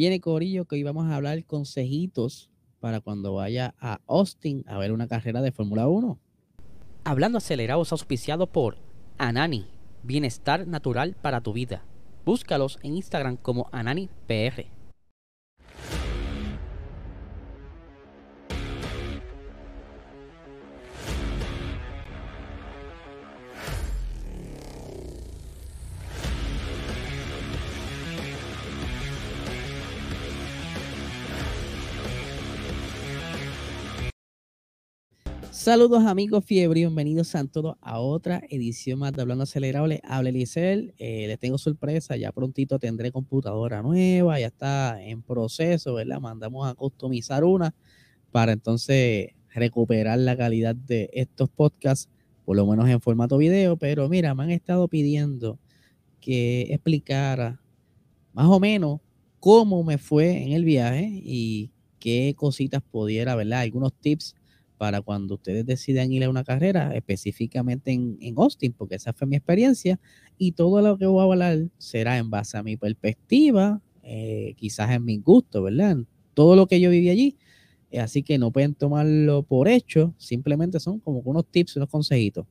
Viene Corillo que hoy vamos a hablar consejitos para cuando vaya a Austin a ver una carrera de Fórmula 1. Hablando acelerados auspiciado por Anani, bienestar natural para tu vida. Búscalos en Instagram como AnaniPR. Saludos amigos fiebre, bienvenidos a todos a otra edición más de Hablando Acelerable. Habla Elisel, eh, les tengo sorpresa, ya prontito tendré computadora nueva, ya está en proceso, ¿verdad? Mandamos a customizar una para entonces recuperar la calidad de estos podcasts, por lo menos en formato video, pero mira, me han estado pidiendo que explicara más o menos cómo me fue en el viaje y qué cositas pudiera, ¿verdad? Algunos tips para cuando ustedes decidan ir a una carrera, específicamente en, Austin, porque esa fue mi experiencia, y todo lo que voy a hablar será en base a mi perspectiva, eh, quizás en mi gusto, ¿verdad? todo lo que yo viví allí. Eh, así que no pueden tomarlo por hecho, simplemente son como unos tips, unos consejitos.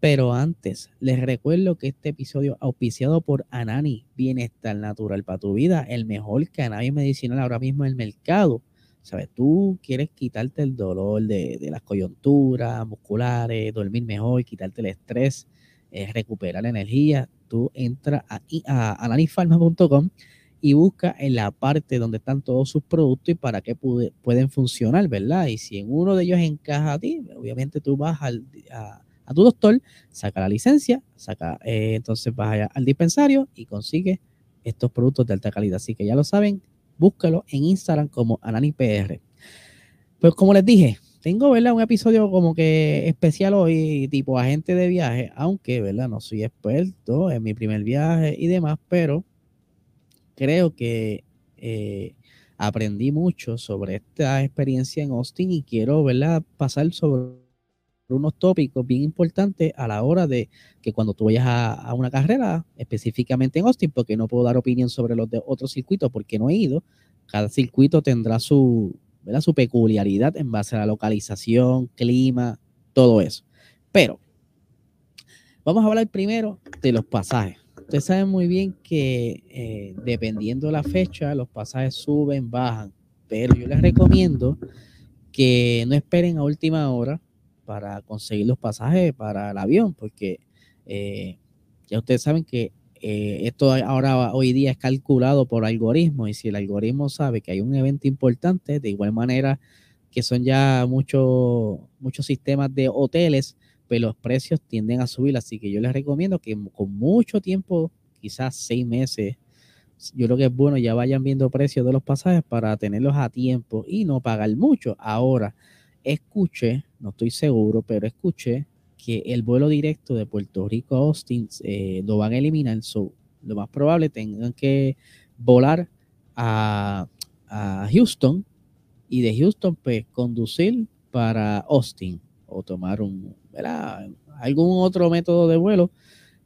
Pero antes, les recuerdo que este episodio auspiciado por Anani, Bienestar Natural para tu vida, el mejor cannabis medicinal ahora mismo en el mercado ¿Sabes? Tú quieres quitarte el dolor de, las coyunturas musculares, dormir mejor, quitarte el estrés, eh, recuperar energía. Tú entras a, a ananifarma.com y busca en la parte donde están todos sus productos y para qué pueden funcionar, ¿verdad? Y si en uno de ellos encaja a ti, obviamente tú vas al, a, tu doctor, saca la licencia, saca, eh, entonces vas al dispensario y consigues estos productos de alta calidad. Así que ya lo saben, búscalo en Instagram como AnaniPR. Pues como les dije, tengo ¿verdad? un episodio como que especial hoy, tipo agente de viaje, aunque ¿verdad? no soy experto en mi primer viaje y demás, pero creo que eh, aprendí mucho sobre esta experiencia en Austin y quiero ¿verdad? pasar sobre unos tópicos bien importantes a la hora de que cuando tú vayas a, una carrera, específicamente en Austin, porque no puedo dar opinión sobre los de otros circuitos porque no he ido, cada circuito tendrá su, su peculiaridad en base a la localización, clima, todo eso. Pero vamos a hablar primero de los pasajes. Ustedes saben muy bien que eh, dependiendo de la fecha, los pasajes suben, bajan, pero yo les recomiendo que no esperen a última hora para conseguir los pasajes para el avión, porque eh, ya ustedes saben que eh, esto ahora hoy día es calculado por algoritmo y si el algoritmo sabe que hay un evento importante, de igual manera que son ya muchos muchos sistemas de hoteles, pues los precios tienden a subir, así que yo les recomiendo que con mucho tiempo, quizás seis meses, yo creo que es bueno ya vayan viendo precios de los pasajes para tenerlos a tiempo y no pagar mucho. Ahora, escuché, no estoy seguro, pero escuché que el vuelo directo de Puerto Rico a Austin eh, lo van a eliminar. lo más probable tengan que volar a, Houston y de Houston pues conducir para Austin o tomar un algún otro método de vuelo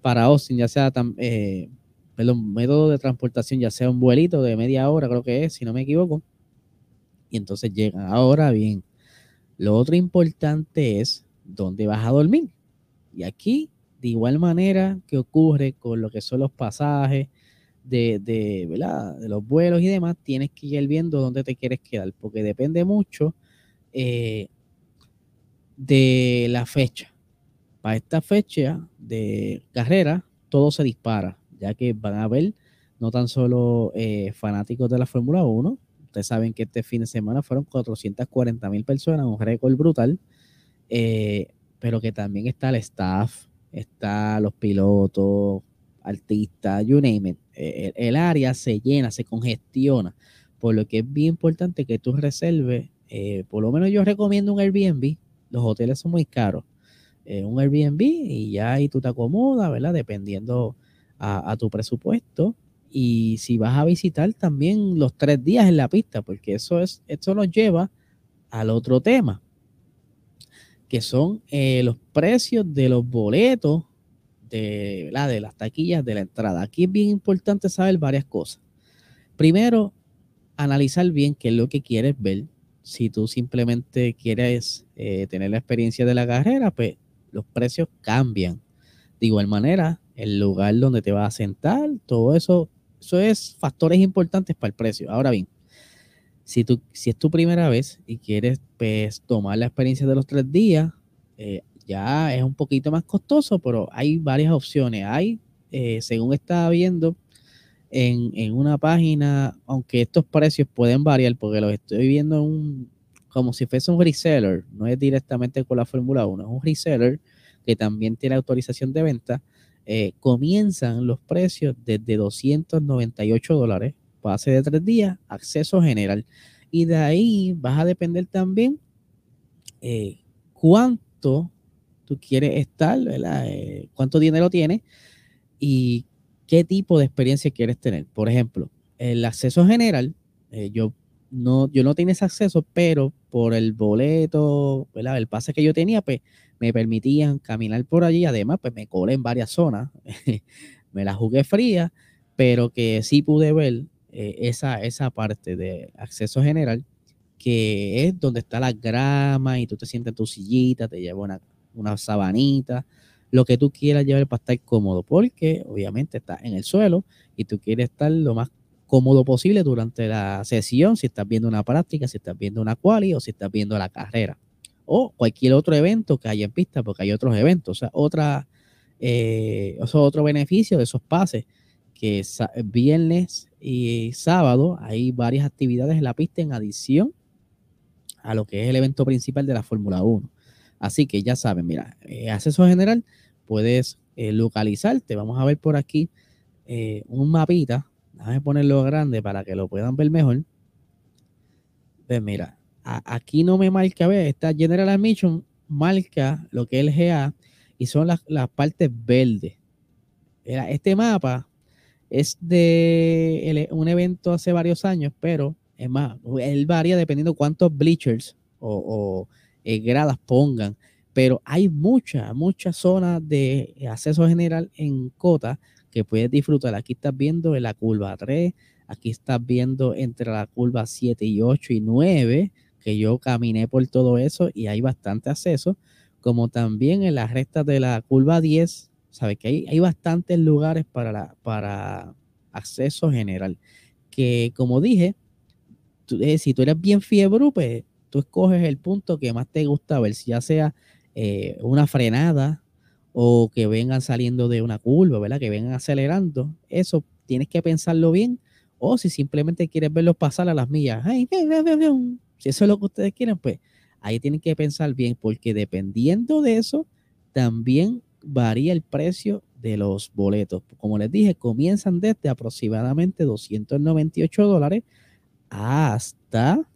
para Austin, ya sea eh, método de transportación, ya sea un vuelito de media hora, creo que es, si no me equivoco. Y entonces llegan. Ahora bien, lo otro importante es dónde vas a dormir. Y aquí, de igual manera que ocurre con lo que son los pasajes de, de, de los vuelos y demás, tienes que ir viendo dónde te quieres quedar, porque depende mucho eh, de la fecha. Para esta fecha de carrera, todo se dispara, ya que van a haber no tan solo eh, fanáticos de la Fórmula 1, Ustedes saben que este fin de semana fueron 440 mil personas, un récord brutal, eh, pero que también está el staff, está los pilotos, artistas, you name it. Eh, el, área se llena, se congestiona, por lo que es bien importante que tú reserves, eh, por lo menos yo recomiendo un Airbnb, los hoteles son muy caros, un Airbnb y ya ahí tú te acomodas, ¿verdad? Dependiendo a tu presupuesto y si vas a visitar también los tres días en la pista, porque eso es, esto nos lleva al otro tema, que son eh, los precios de los boletos de, de las taquillas de la entrada. Aquí es bien importante saber varias cosas. Primero, analizar bien qué es lo que quieres ver. Si tú simplemente quieres eh, tener la experiencia de la carrera, pues los precios cambian. De igual manera, el lugar donde te vas a sentar, todo eso, eso es factores importantes para el precio. Ahora bien, si, tú, si es tu primera vez y quieres pues, tomar la experiencia de los tres días, eh, ya es un poquito más costoso, pero hay varias opciones. Hay, eh, según estaba viendo en, una página, aunque estos precios pueden variar, porque los estoy viendo un, como si fuese un reseller, no es directamente con la Fórmula 1, es un reseller que también tiene autorización de venta. Eh, comienzan los precios desde 298 dólares pase de tres días, acceso general. Y de ahí vas a depender también eh, cuánto tú quieres estar, eh, cuánto dinero tienes y qué tipo de experiencia quieres tener. Por ejemplo, el acceso general, yo no, yo no tenía ese acceso, pero por el boleto, el pase que yo tenía, pues me permitían caminar por allí. Además, pues me colé en varias zonas, me la jugué fría, pero que sí pude ver eh, esa, esa parte de acceso general, que es donde está la grama y tú te sientes en tu sillita, te lleva una, una sabanita, lo que tú quieras llevar para estar cómodo, porque obviamente está en el suelo y tú quieres estar lo más cómodo posible durante la sesión, si estás viendo una práctica, si estás viendo una quali o si estás viendo la carrera o cualquier otro evento que haya en pista, porque hay otros eventos, o sea, eh, otro beneficio de esos pases que viernes y sábado hay varias actividades en la pista en adición a lo que es el evento principal de la Fórmula 1. Así que ya saben, mira, eh, acceso general, puedes eh, localizarte. Vamos a ver por aquí un mapita. Déjame ponerlo grande para que lo puedan ver mejor. Ven, mira, aquí no me marca, a ver, esta General Admission marca lo que es el GA y son las, las partes verdes. Este mapa es de un evento hace varios años, pero es más, él varía dependiendo cuántos bleachers o, eh, gradas pongan. Pero hay muchas, muchas zonas de acceso general en Cota que puedes disfrutar. Aquí estás viendo en la curva 3, aquí estás viendo entre la curva 7 y 8 y 9, que yo caminé por todo eso y hay bastante acceso, como también en las rectas de la curva 10, ¿Sabes? Que hay, hay bastantes lugares para, para acceso general. Que como dije, eh, si tú eres bien fiebre, pues tú escoges el punto que más te gusta ver, si ya sea eh, una frenada o que vengan saliendo de una curva, ¿verdad? Que vengan acelerando. Eso tienes que pensarlo bien. O si simplemente quieres verlos pasar a las millas, si eso es lo que ustedes quieren, pues ahí tienen que pensar bien, porque dependiendo de eso, también varía el precio de los boletos. Como les dije, comienzan desde aproximadamente 298 dólares hasta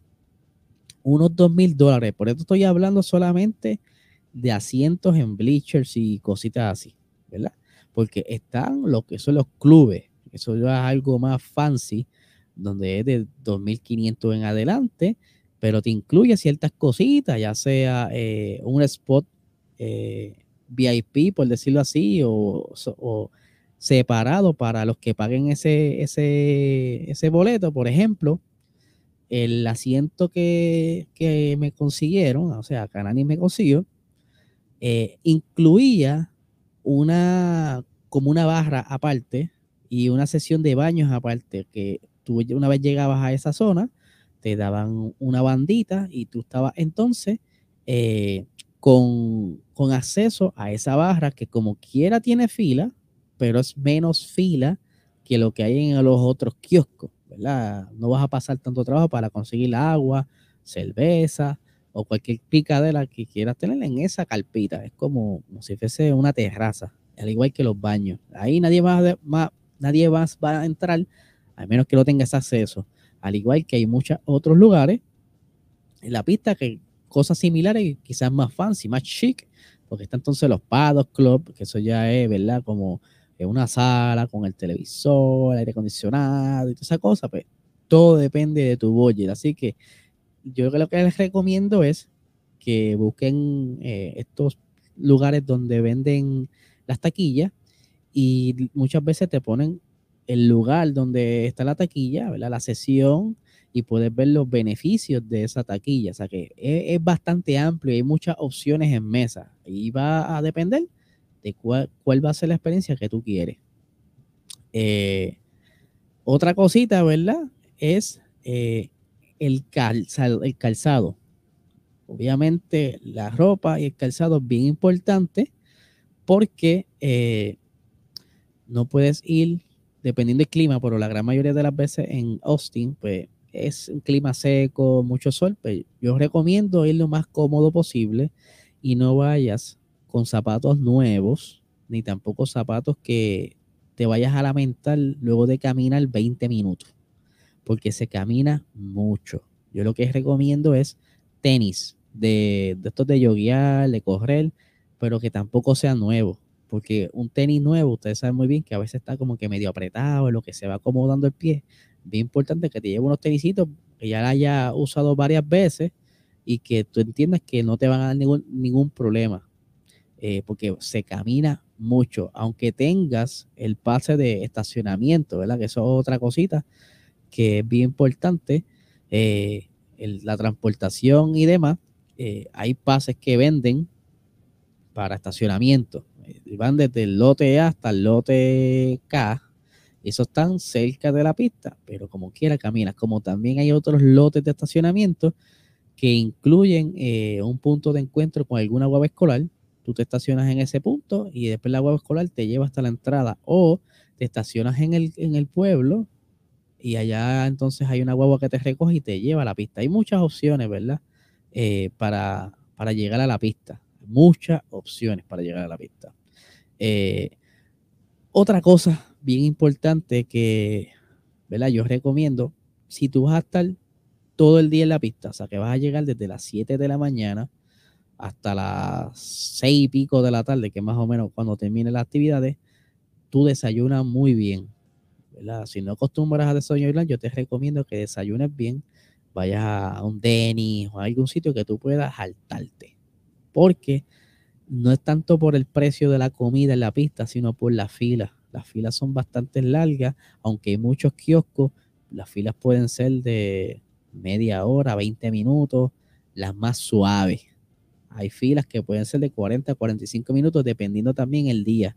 unos 2 mil dólares. Por eso estoy hablando solamente de asientos en bleachers y cositas así, ¿verdad? Porque están lo que son los clubes. Eso es algo más fancy, donde es de 2.500 en adelante, pero te incluye ciertas cositas, ya sea eh, un spot eh, VIP, por decirlo así, o, separado para los que paguen ese, ese, ese boleto. Por ejemplo, el asiento que, me consiguieron, o sea, Canani me consiguió, eh, incluía una como una barra aparte y una sesión de baños aparte, que tú una vez llegabas a esa zona, te daban una bandita y tú estabas entonces eh, con, acceso a esa barra que como quiera tiene fila, pero es menos fila que lo que hay en los otros kioscos, ¿verdad? No vas a pasar tanto trabajo para conseguir agua, cerveza o cualquier picadera que quieras tener en esa carpita. Es como, si fuese una terraza, al igual que los baños. Ahí nadie más, nadie más va a entrar, a menos que no tengas acceso. Al igual que hay muchos otros lugares en la pista que cosas similares, quizás más fancy, más chic, porque está entonces los Paddock Club, que eso ya es, ¿verdad? Como una sala con el televisor, aire acondicionado y toda esa cosa, pues todo depende de tu budget. Así que yo lo que les recomiendo es que busquen eh, estos lugares donde venden las taquillas y muchas veces te ponen el lugar donde está la taquilla, ¿verdad? La sesión y puedes ver los beneficios de esa taquilla. O sea que es, bastante amplio, hay muchas opciones en mesa y va a depender de cuál, cuál va a ser la experiencia que tú quieres. Eh, otra cosita, ¿verdad? Es eh, el, calzado, el calzado. Obviamente la ropa y el calzado es bien importante porque eh, no puedes ir, dependiendo del clima, pero la gran mayoría de las veces en Austin, pues es un clima seco, mucho sol, pues yo recomiendo ir lo más cómodo posible y no vayas con zapatos nuevos, ni tampoco zapatos que te vayas a lamentar luego de caminar 20 minutos, porque se camina mucho. Yo lo que recomiendo es tenis de, de estos de yoguear, de correr, pero que tampoco sea nuevo, porque un tenis nuevo, ustedes saben muy bien que a veces está como que medio apretado, lo que se va acomodando el pie. Bien importante que te lleve unos tenisitos que ya la haya usado varias veces y que tú entiendas que no te van a dar ningún, ningún problema, eh, porque se camina mucho, aunque tengas el pase de estacionamiento, ¿verdad? Que eso es otra cosita que es bien importante, eh, la transportación y demás, eh, hay pases que venden para estacionamiento. Van desde el lote A hasta el lote K. Esos están cerca de la pista, pero como quiera caminas. Como también hay otros lotes de estacionamiento que incluyen eh, un punto de encuentro con alguna guagua escolar. Tú te estacionas en ese punto y después la guagua escolar te lleva hasta la entrada. O te estacionas en el, en el pueblo y allá entonces hay una guagua que te recoge y te lleva a la pista. Hay muchas opciones, ¿verdad? Eh, para, para llegar a la pista muchas opciones para llegar a la pista. Eh, otra cosa bien importante que ¿verdad? yo recomiendo, si tú vas a estar todo el día en la pista, o sea que vas a llegar desde las 7 de la mañana hasta las 6 y pico de la tarde, que más o menos cuando termine las actividades, tú desayunas muy bien. Si no acostumbras a desayunar, yo te recomiendo que desayunes bien, vayas a un Denis o a algún sitio que tú puedas saltarte porque no es tanto por el precio de la comida en la pista, sino por la fila. Las filas son bastante largas, aunque hay muchos kioscos, las filas pueden ser de media hora, 20 minutos, las más suaves. Hay filas que pueden ser de 40 a 45 minutos, dependiendo también el día.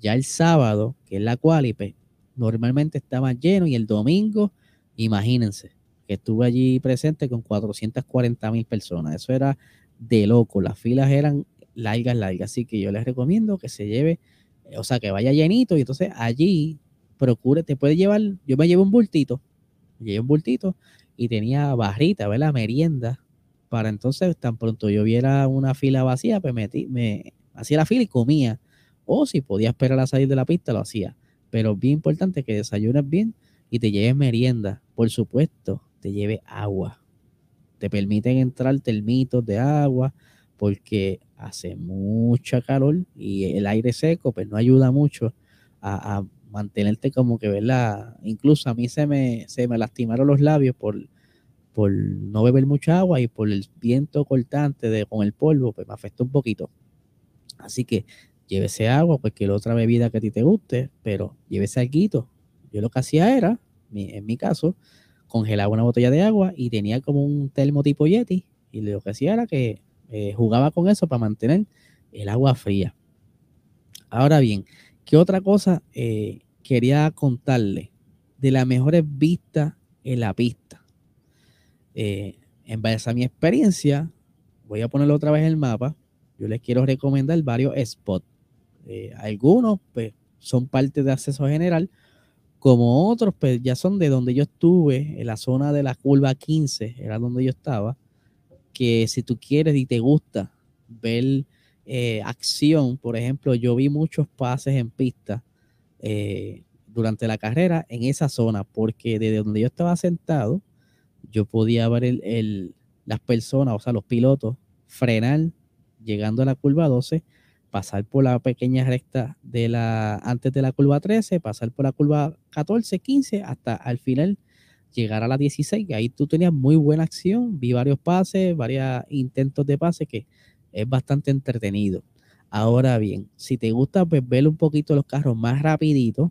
Ya el sábado, que es la cualipe, normalmente más lleno y el domingo, imagínense, que estuve allí presente con 440 mil personas. Eso era de loco. Las filas eran largas, largas. Así que yo les recomiendo que se lleve, eh, o sea, que vaya llenito y entonces allí procure, te puede llevar, yo me llevo un bultito, llevé un bultito y tenía barrita, ¿verdad? Merienda, para entonces tan pronto yo viera una fila vacía, pues metí, me hacía la fila y comía. O si podía esperar a salir de la pista, lo hacía. Pero bien importante que desayunes bien y te lleves merienda. Por supuesto, te lleve agua te permiten entrar termitos de agua porque hace mucha calor y el aire seco pues no ayuda mucho a, mantenerte como que, ¿verdad? Incluso a mí se me, se me lastimaron los labios por, por no beber mucha agua y por el viento cortante de, con el polvo, pues me afectó un poquito. Así que llévese agua, cualquier otra bebida que a ti te guste, pero llévese algo. Yo lo que hacía era, en mi caso, congelaba una botella de agua y tenía como un termo tipo Yeti y lo que hacía era que eh, jugaba con eso para mantener el agua fría. Ahora bien, ¿qué otra cosa eh, quería contarle? De las mejores vistas en la pista. Eh, en base a mi experiencia, voy a ponerlo otra vez en el mapa. Yo les quiero recomendar varios spots. Algunos pues, son parte de acceso general, como otros, pues ya son de donde yo estuve, en la zona de la curva 15, era donde yo estaba, que si tú quieres y te gusta ver eh, acción, por ejemplo, yo vi muchos pases en pista eh, durante la carrera en esa zona, porque desde donde yo estaba sentado, yo podía ver el, las personas, o sea, los pilotos, frenar llegando a la curva 12 pasar por la pequeña recta de la antes de la curva 13, pasar por la curva 14, 15, hasta al final llegar a la 16, que ahí tú tenías muy buena acción, vi varios pases, varios intentos de pase que es bastante entretenido. Ahora bien, si te gusta pues ver un poquito los carros más rapiditos,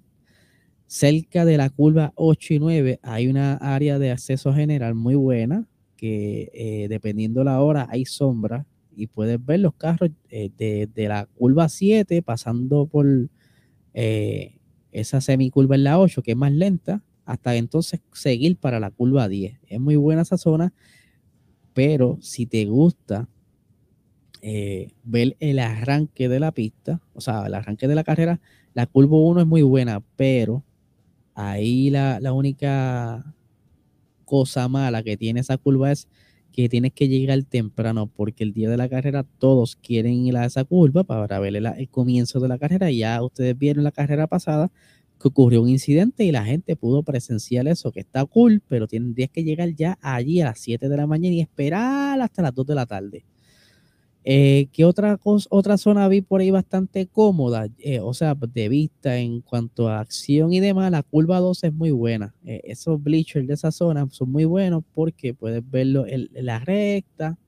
Cerca de la curva 8 y 9 hay una área de acceso general muy buena que eh, dependiendo la hora hay sombra y puedes ver los carros eh, de, la curva 7 pasando por eh, esa semicurva en la 8 que es más lenta hasta entonces seguir para la curva 10. Es muy buena esa zona, pero si te gusta ver el arranque de la pista, o sea, el arranque de la carrera, la curva 1 es muy buena, pero ahí la, la única cosa mala que tiene esa curva es que tienes que llegar temprano porque el día de la carrera todos quieren ir a esa curva para ver el, comienzo de la carrera. Ya ustedes vieron la carrera pasada que ocurrió un incidente y la gente pudo presenciar eso, que está cool, pero tendrías que llegar ya allí a las 7 de la mañana y esperar hasta las 2 de la tarde. Eh, ¿Qué otra, otra zona vi por ahí bastante cómoda? Eh, o sea, de vista en cuanto a acción y demás, la curva 2 es muy buena. Eh, esos bleachers de esa zona son muy buenos porque puedes verlo en, la recta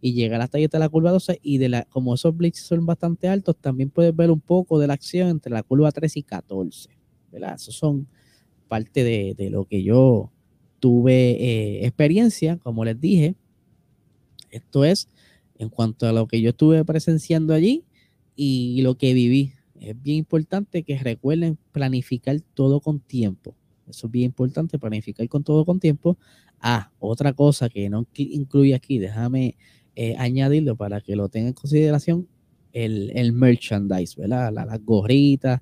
y llegar hasta ahí hasta la curva 12 y de la, como esos bleachers son bastante altos, también puedes ver un poco de la acción entre la curva 3 y 14. ¿verdad? Esos son parte de, de lo que yo tuve experiencia, como les dije. Esto es en cuanto a lo que yo estuve presenciando allí y lo que viví. Es bien importante que recuerden planificar todo con tiempo. Eso es bien importante, planificar con todo con tiempo. Ah, otra cosa que no incluye aquí, déjame eh, añadirlo para que lo tengan en consideración, el, merchandise, ¿verdad? las gorritas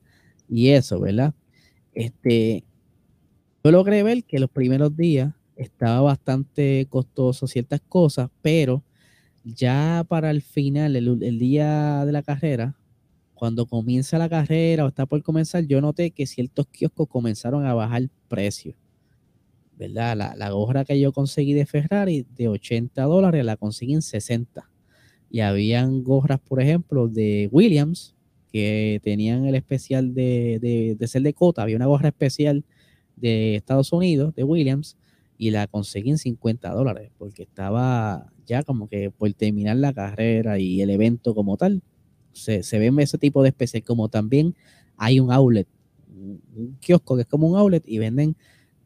y eso, ¿verdad? Este, yo logré ver que los primeros días estaba bastante costoso ciertas cosas, pero ya para el final, el, día de la carrera, cuando comienza la carrera o está por comenzar, yo noté que ciertos kioscos comenzaron a bajar precio. ¿Verdad? La, gorra que yo conseguí de Ferrari de 80 dólares la conseguí en 60. Y habían gorras, por ejemplo, de Williams, que tenían el especial de, de, de ser de cota. Había una gorra especial de Estados Unidos, de Williams, y la conseguí en 50 dólares, porque estaba ya como que por terminar la carrera y el evento como tal, se, se ven ese tipo de especies, como también hay un outlet, un kiosco que es como un outlet y venden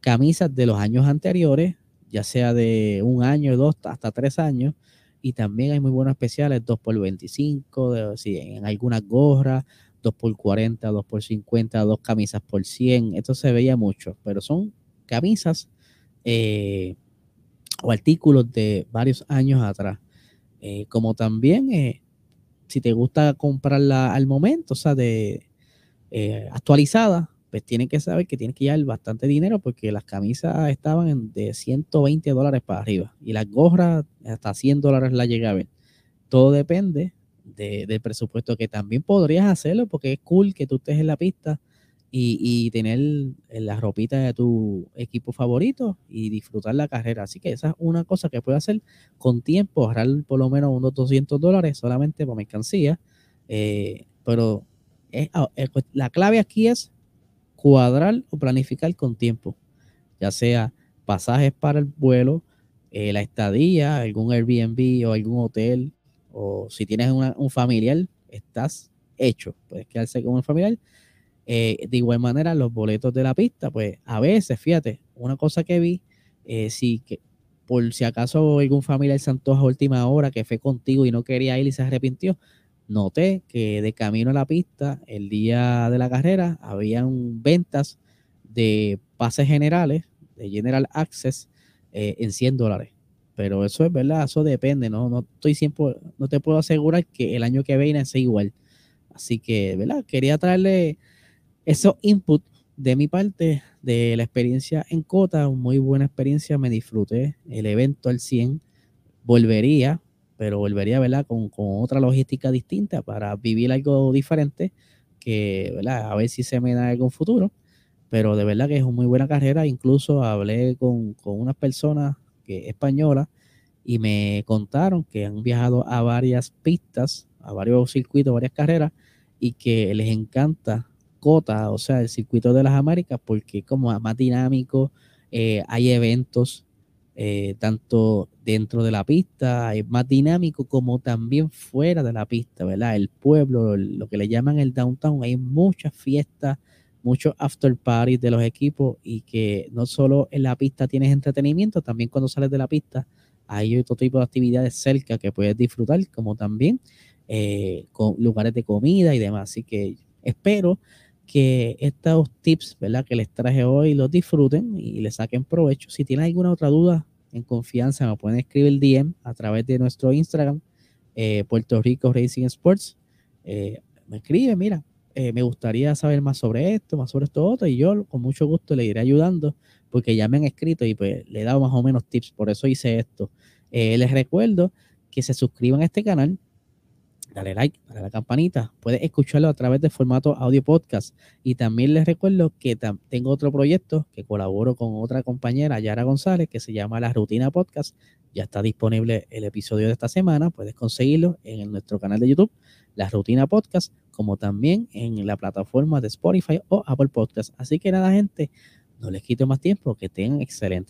camisas de los años anteriores, ya sea de un año, dos, hasta tres años, y también hay muy buenos especiales, 2 por 25, de, sí, en algunas gorras, 2 por 40, 2 por 50, dos camisas por 100, esto se veía mucho, pero son camisas eh, o artículos de varios años atrás. Eh, como también, eh, si te gusta comprarla al momento, o sea, de actualizada, pues tienes que saber que tienes que llevar bastante dinero porque las camisas estaban de 120 dólares para arriba y las gorras hasta 100 dólares la llegué a ver. Todo depende del presupuesto que también podrías hacerlo porque es cool que tú estés en la pista y, tener la ropita de tu equipo favorito y disfrutar la carrera. Así que esa es una cosa que puedes hacer con tiempo, ahorrar por lo menos unos 200 dólares solamente para mercancía. Eh, pero ah, la clave aquí es cuadrar o planificar con tiempo, ya sea pasajes para el vuelo, eh, la estadía, algún Airbnb o algún hotel, o si tienes un familiar, estás hecho, puedes quedarse con un familiar eh, de igual manera, los boletos de la pista, pues a veces, fíjate, una cosa que vi, eh, si que por si acaso algún familiar se antoja a última hora que fue contigo y no quería ir y se arrepintió, noté que de camino a la pista, el día de la carrera, habían ventas de pases generales, de General Access, eh, en 100 dólares. Pero eso es verdad, eso depende, ¿no? No estoy siempre, no te puedo asegurar que el año que viene sea igual. Así que, ¿verdad? Quería traerle esos input de mi parte de la experiencia en Cota, muy buena experiencia, me disfruté el evento al 100, volvería, pero volvería, ¿verdad? Con, con otra logística distinta para vivir algo diferente, que, ¿verdad? A ver si se me da algún futuro, pero de verdad que es una muy buena carrera, incluso hablé con, con unas personas que, españolas y me contaron que han viajado a varias pistas, a varios circuitos, varias carreras, y que les encanta Cota, o sea, el circuito de las Américas, porque como más dinámico, eh, hay eventos eh, tanto dentro de la pista, es más dinámico como también fuera de la pista, ¿verdad? El pueblo, lo que le llaman el downtown, hay muchas fiestas, muchos after parties de los equipos y que no solo en la pista tienes entretenimiento, también cuando sales de la pista hay otro tipo de actividades cerca que puedes disfrutar, como también eh, con lugares de comida y demás. Así que espero que estos tips ¿verdad? que les traje hoy los disfruten y les saquen provecho. Si tienen alguna otra duda, en confianza me pueden escribir el DM a través de nuestro Instagram, eh, Puerto Rico Racing Sports. Eh, me escribe, mira, eh, me gustaría saber más sobre esto, más sobre esto otro, y yo con mucho gusto le iré ayudando, porque ya me han escrito y pues le he dado más o menos tips, por eso hice esto. les recuerdo que se suscriban a este canal, dale like, dale la campanita. Puedes escucharlo a través de formato audio podcast. Y también les recuerdo que tengo otro proyecto que colaboro con otra compañera, Yara González, que se llama La Rutina Podcast. Ya está disponible el episodio de esta semana. Puedes conseguirlo en nuestro canal de YouTube, La Rutina Podcast, como también en la plataforma de Spotify o Apple Podcast. Así que nada, gente, no les quito más tiempo. Que tengan excelente